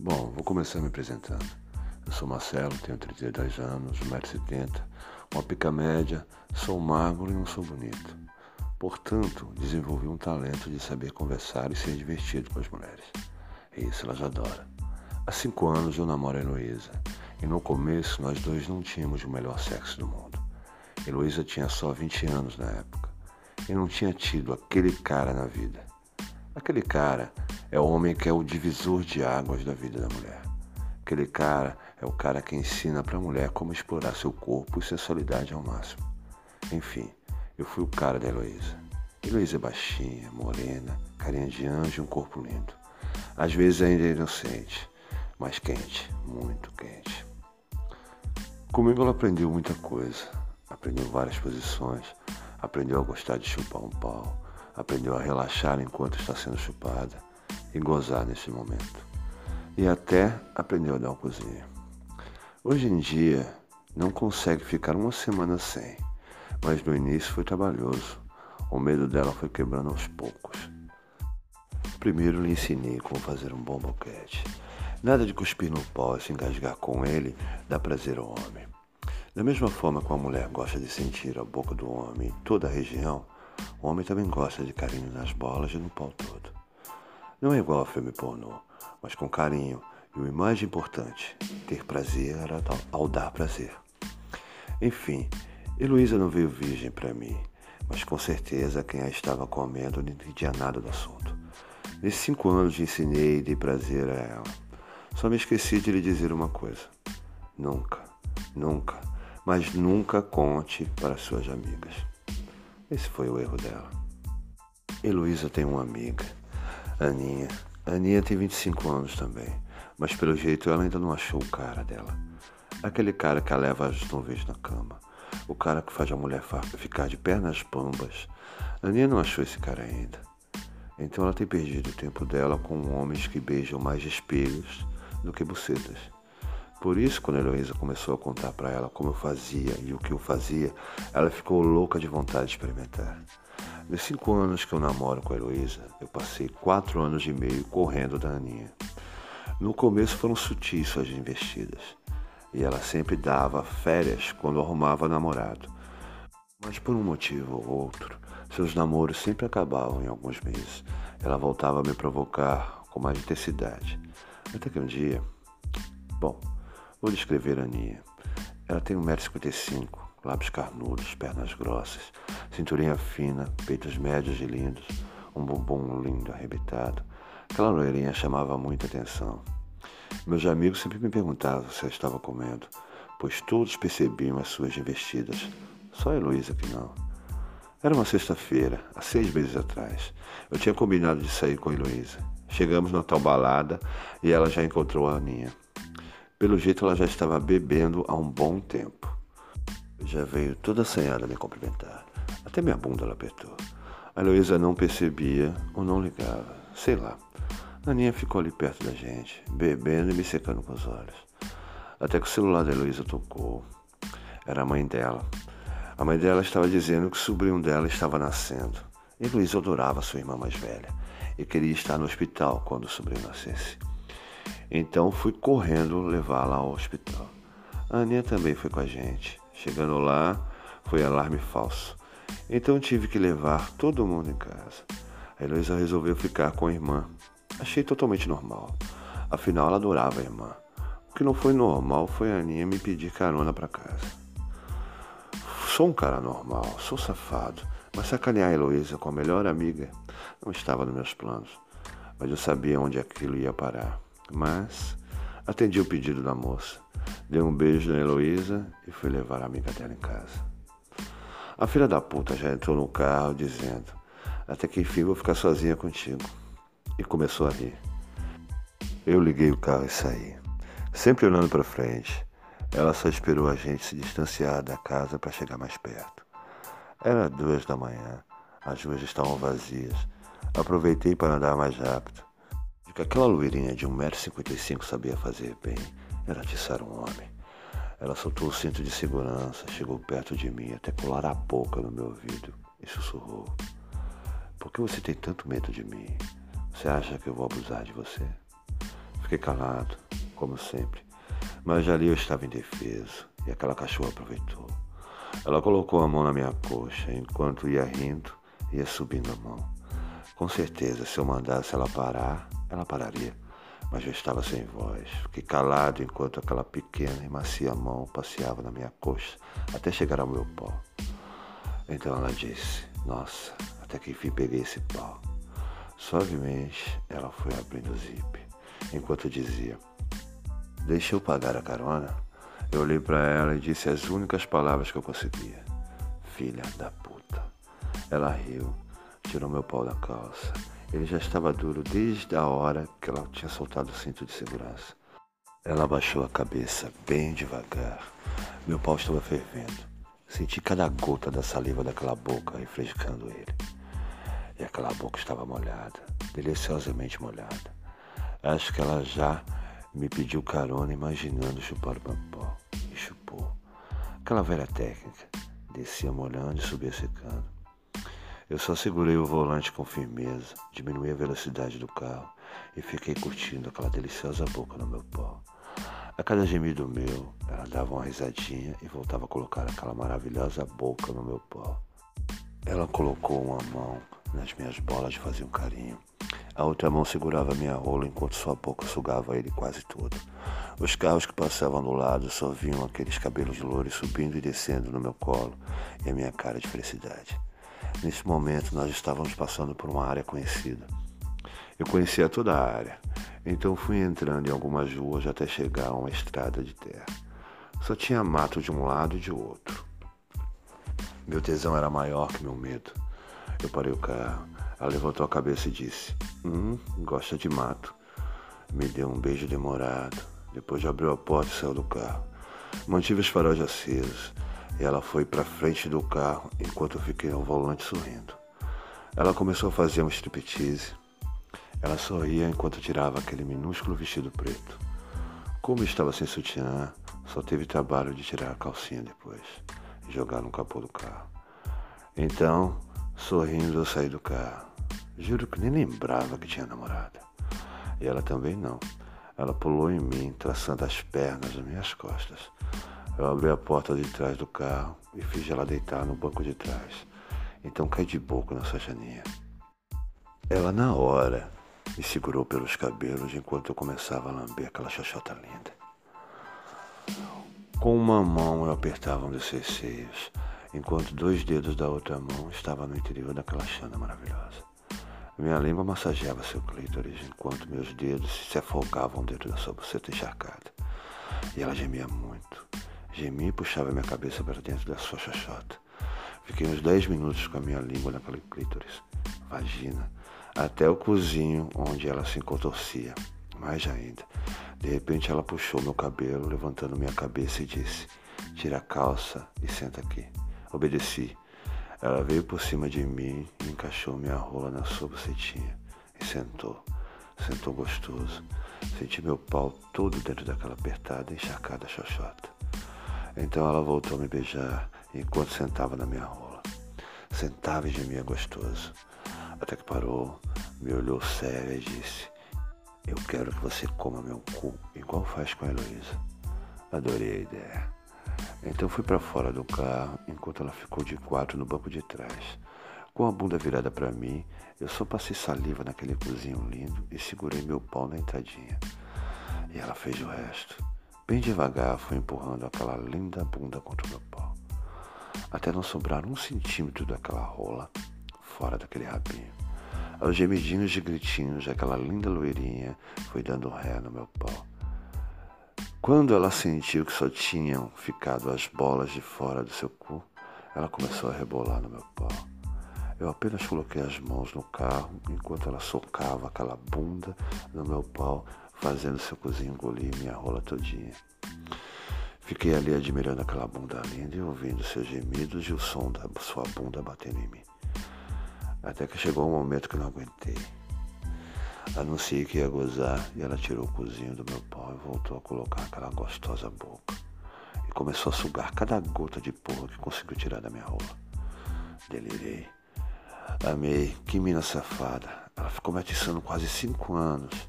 Bom, vou começar me apresentando. Eu sou Marcelo, tenho 32 anos, 1,70m, uma pica média, sou magro e não sou bonito. Portanto, desenvolvi um talento de saber conversar e ser divertido com as mulheres. E isso elas adoram. Há cinco anos eu namoro a Heloísa, e no começo nós dois não tínhamos o melhor sexo do mundo. Heloísa tinha só 20 anos na época, e não tinha tido aquele cara na vida. Aquele cara é o homem que é o divisor de águas da vida da mulher. Aquele cara é o cara que ensina para a mulher como explorar seu corpo e sensualidade ao máximo. Enfim, eu fui o cara da Heloísa. Heloísa é baixinha, morena, carinha de anjo e um corpo lindo. Às vezes ainda é inocente, mas quente, muito quente. Comigo ela aprendeu muita coisa. Aprendeu várias posições. Aprendeu a gostar de chupar um pau. Aprendeu a relaxar enquanto está sendo chupada e gozar nesse momento. E até aprendeu a dar cozinha. Hoje em dia, não consegue ficar uma semana sem, mas no início foi trabalhoso. O medo dela foi quebrando aos poucos. Primeiro lhe ensinei como fazer um bom boquete. Nada de cuspir no pó e se engasgar com ele dá prazer ao homem. Da mesma forma que uma mulher gosta de sentir a boca do homem em toda a região, o homem também gosta de carinho nas bolas e no pau todo. Não é igual a filme pornô, mas com carinho e o mais importante, ter prazer ao dar prazer. Enfim, Heloísa não veio virgem para mim, mas com certeza quem a estava comendo não entendia nada do assunto. Nesses cinco anos de ensinei e dei prazer a ela. Só me esqueci de lhe dizer uma coisa. Nunca, nunca, mas nunca conte para suas amigas. Esse foi o erro dela. Heloísa tem uma amiga Aninha. Aninha tem 25 anos também, mas pelo jeito ela ainda não achou o cara dela. Aquele cara que a leva às nuvens na cama. O cara que faz a mulher ficar de pernas bambas. Aninha não achou esse cara ainda. Então ela tem perdido o tempo dela com homens que beijam mais espelhos do que bucetas. Por isso, quando a Heloísa começou a contar para ela como eu fazia e o que eu fazia, ela ficou louca de vontade de experimentar. Nos cinco anos que eu namoro com a Heloísa, eu passei quatro anos e meio correndo da Aninha. No começo foram sutis suas investidas, e ela sempre dava férias quando arrumava namorado. Mas por um motivo ou outro, seus namoros sempre acabavam em alguns meses. Ela voltava a me provocar com mais intensidade. Até que um dia. Bom, vou descrever a Aninha. Ela tem 1,55m, lábios carnudos, pernas grossas, cinturinha fina, peitos médios e lindos, um bumbum lindo arrebitado. Aquela loirinha chamava muita atenção. Meus amigos sempre me perguntavam se eu estava comendo, pois todos percebiam as suas investidas, só a Heloísa que não. Era uma sexta-feira, há seis meses atrás. Eu tinha combinado de sair com a Heloísa. Chegamos na tal balada e ela já encontrou a Aninha. Pelo jeito, ela já estava bebendo há um bom tempo. Já veio toda assanhada me cumprimentar. Até minha bunda ela apertou. A Heloísa não percebia ou não ligava. Sei lá. A Aninha ficou ali perto da gente, bebendo e me secando com os olhos. Até que o celular da Heloísa tocou. Era a mãe dela. A mãe dela estava dizendo que o sobrinho dela estava nascendo. Heloísa adorava sua irmã mais velha e queria estar no hospital quando o sobrinho nascesse. Então fui correndo levá-la ao hospital. A Aninha também foi com a gente. Chegando lá, foi alarme falso. Então tive que levar todo mundo em casa. A Heloísa resolveu ficar com a irmã. Achei totalmente normal. Afinal, ela adorava a irmã. O que não foi normal foi a Aninha me pedir carona para casa. Sou um cara normal, sou safado, mas sacanear a Heloísa com a melhor amiga não estava nos meus planos. Mas eu sabia onde aquilo ia parar. Mas atendi o pedido da moça. Dei um beijo na Heloísa e fui levar a amiga dela em casa. A filha da puta já entrou no carro dizendo: Até que enfim vou ficar sozinha contigo. E começou a rir. Eu liguei o carro e saí, sempre olhando para frente. Ela só esperou a gente se distanciar da casa para chegar mais perto. Era duas da manhã, as ruas estavam vazias. Aproveitei para andar mais rápido. De que aquela loirinha de 1,55m sabia fazer bem era atiçar um homem. Ela soltou o cinto de segurança, chegou perto de mim, até colar a boca no meu ouvido e sussurrou: Por que você tem tanto medo de mim? Você acha que eu vou abusar de você? Fiquei calado, como sempre. Mas ali eu estava indefeso e aquela cachorra aproveitou. Ela colocou a mão na minha coxa enquanto ia rindo, ia subindo a mão. Com certeza, se eu mandasse ela parar, ela pararia. Mas eu estava sem voz. Fiquei calado enquanto aquela pequena e macia mão passeava na minha coxa até chegar ao meu pau. Então ela disse: Nossa, até que enfim peguei esse pau. Suavemente ela foi abrindo o zip, enquanto dizia: Deixa eu pagar a carona. Eu olhei para ela e disse as únicas palavras que eu conseguia: Filha da puta. Ela riu, tirou meu pau da calça. Ele já estava duro desde a hora que ela tinha soltado o cinto de segurança. Ela abaixou a cabeça bem devagar. Meu pau estava fervendo. Senti cada gota da saliva daquela boca refrescando ele. E aquela boca estava molhada, deliciosamente molhada. Acho que ela já me pediu carona imaginando chupar o pampó. E chupou. Aquela velha técnica. Descia molhando e subia secando. Eu só segurei o volante com firmeza, diminuí a velocidade do carro e fiquei curtindo aquela deliciosa boca no meu pó. A cada gemido meu, ela dava uma risadinha e voltava a colocar aquela maravilhosa boca no meu pó. Ela colocou uma mão nas minhas bolas e fazia um carinho. A outra mão segurava minha rola enquanto sua boca sugava ele quase todo. Os carros que passavam do lado só viam aqueles cabelos louros subindo e descendo no meu colo e a minha cara de felicidade. Nesse momento, nós estávamos passando por uma área conhecida. Eu conhecia toda a área, então fui entrando em algumas ruas até chegar a uma estrada de terra. Só tinha mato de um lado e de outro. Meu tesão era maior que meu medo. Eu parei o carro. Ela levantou a cabeça e disse: Hum, gosta de mato. Me deu um beijo demorado. Depois abriu a porta e saiu do carro. Mantive os faróis acesos ela foi para frente do carro enquanto eu fiquei ao volante sorrindo. Ela começou a fazer um striptease ela sorria enquanto tirava aquele minúsculo vestido preto. Como estava sem sutiã, só teve trabalho de tirar a calcinha depois e jogar no capô do carro. Então, sorrindo, eu saí do carro. Juro que nem lembrava que tinha namorada. E ela também não. Ela pulou em mim, traçando as pernas nas minhas costas. Eu abri a porta de trás do carro e fiz ela deitar no banco de trás. Então caí de boca na sua janinha. Ela, na hora, me segurou pelos cabelos enquanto eu começava a lamber aquela xoxota linda. Com uma mão eu apertava um de seus seios, enquanto dois dedos da outra mão estavam no interior daquela chana maravilhosa. Minha língua massageava seu clítoris, enquanto meus dedos se afogavam dentro da sua buceta encharcada. E ela gemia muito. Gemia e puxava minha cabeça para dentro da sua xoxota. Fiquei uns dez minutos com a minha língua naquele clítoris, vagina, até o cozinho onde ela se contorcia. Mais ainda. De repente ela puxou meu cabelo, levantando minha cabeça e disse: Tira a calça e senta aqui. Obedeci. Ela veio por cima de mim e encaixou minha rola na sua bucetinha e sentou. Sentou gostoso. Senti meu pau todo dentro daquela apertada encharcada xoxota. Então ela voltou a me beijar enquanto sentava na minha rola. Sentava e gemia gostoso. Até que parou, me olhou séria e disse: Eu quero que você coma meu cu, igual faz com a Heloísa. Adorei a ideia. Então fui para fora do carro, enquanto ela ficou de quatro no banco de trás. Com a bunda virada para mim, eu só passei saliva naquele cozinho lindo e segurei meu pau na entradinha. E ela fez o resto. Bem devagar, fui empurrando aquela linda bunda contra o meu pau. Até não sobrar um centímetro daquela rola fora daquele rabinho. Aos gemidinhos de gritinhos, aquela linda loirinha foi dando ré no meu pau. Quando ela sentiu que só tinham ficado as bolas de fora do seu cu, ela começou a rebolar no meu pau. Eu apenas coloquei as mãos no carro enquanto ela socava aquela bunda no meu pau, fazendo seu cozinho engolir minha rola todinha. Fiquei ali admirando aquela bunda linda e ouvindo seus gemidos e o som da sua bunda batendo em mim. Até que chegou um momento que não aguentei. Anunciei que ia gozar e ela tirou o cozinho do meu pau e voltou a colocar aquela gostosa boca. E começou a sugar cada gota de porra que conseguiu tirar da minha rola. Delirei. Amei. Que mina safada. Ela ficou me atiçando quase cinco anos.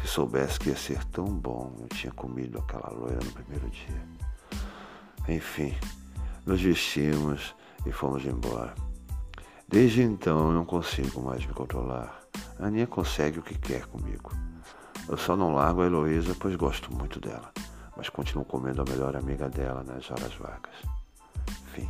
Se soubesse que ia ser tão bom, eu tinha comido aquela loira no primeiro dia. Enfim, nos vestimos e fomos embora. Desde então eu não consigo mais me controlar. A Aninha consegue o que quer comigo. Eu só não largo a Heloísa, pois gosto muito dela, mas continuo comendo a melhor amiga dela nas horas vagas. Fim.